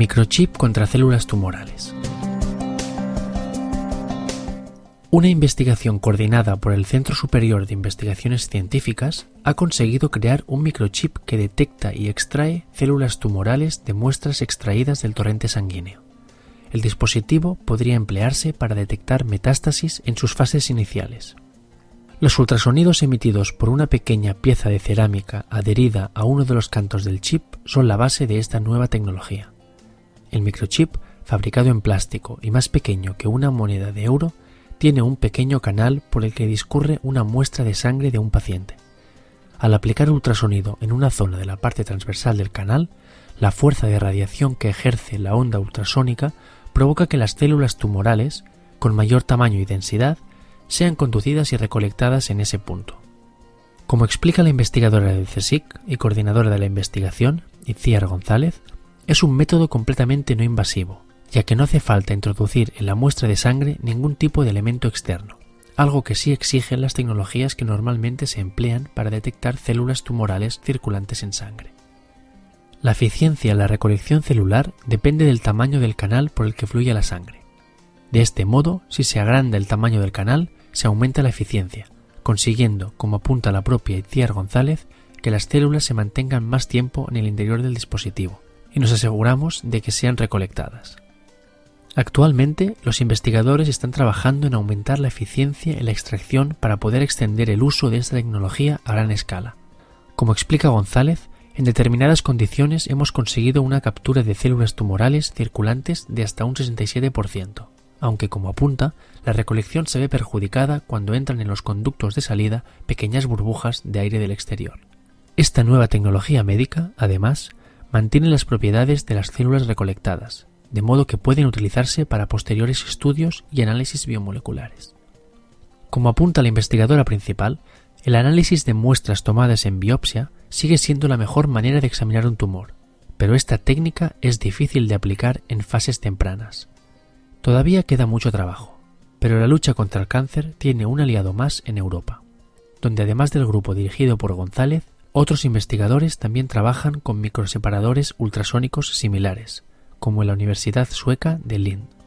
Microchip contra células tumorales. Una investigación coordinada por el Centro Superior de Investigaciones Científicas ha conseguido crear un microchip que detecta y extrae células tumorales de muestras extraídas del torrente sanguíneo. El dispositivo podría emplearse para detectar metástasis en sus fases iniciales. Los ultrasonidos emitidos por una pequeña pieza de cerámica adherida a uno de los cantos del chip son la base de esta nueva tecnología. El microchip, fabricado en plástico y más pequeño que una moneda de euro, tiene un pequeño canal por el que discurre una muestra de sangre de un paciente. Al aplicar ultrasonido en una zona de la parte transversal del canal, la fuerza de radiación que ejerce la onda ultrasónica provoca que las células tumorales, con mayor tamaño y densidad, sean conducidas y recolectadas en ese punto. Como explica la investigadora del CSIC y coordinadora de la investigación, Itziar González, es un método completamente no invasivo, ya que no hace falta introducir en la muestra de sangre ningún tipo de elemento externo, algo que sí exigen las tecnologías que normalmente se emplean para detectar células tumorales circulantes en sangre. La eficiencia en la recolección celular depende del tamaño del canal por el que fluye la sangre. De este modo, si se agranda el tamaño del canal, se aumenta la eficiencia, consiguiendo, como apunta la propia Itziar González, que las células se mantengan más tiempo en el interior del dispositivo, y nos aseguramos de que sean recolectadas. Actualmente, los investigadores están trabajando en aumentar la eficiencia en la extracción para poder extender el uso de esta tecnología a gran escala. Como explica González, en determinadas condiciones hemos conseguido una captura de células tumorales circulantes de hasta un 67%, aunque como apunta, la recolección se ve perjudicada cuando entran en los conductos de salida pequeñas burbujas de aire del exterior. Esta nueva tecnología médica, además, mantiene las propiedades de las células recolectadas, de modo que pueden utilizarse para posteriores estudios y análisis biomoleculares. Como apunta la investigadora principal, el análisis de muestras tomadas en biopsia sigue siendo la mejor manera de examinar un tumor, pero esta técnica es difícil de aplicar en fases tempranas. Todavía queda mucho trabajo, pero la lucha contra el cáncer tiene un aliado más en Europa, donde además del grupo dirigido por González, otros investigadores también trabajan con microseparadores ultrasónicos similares, como en la Universidad Sueca de Lund.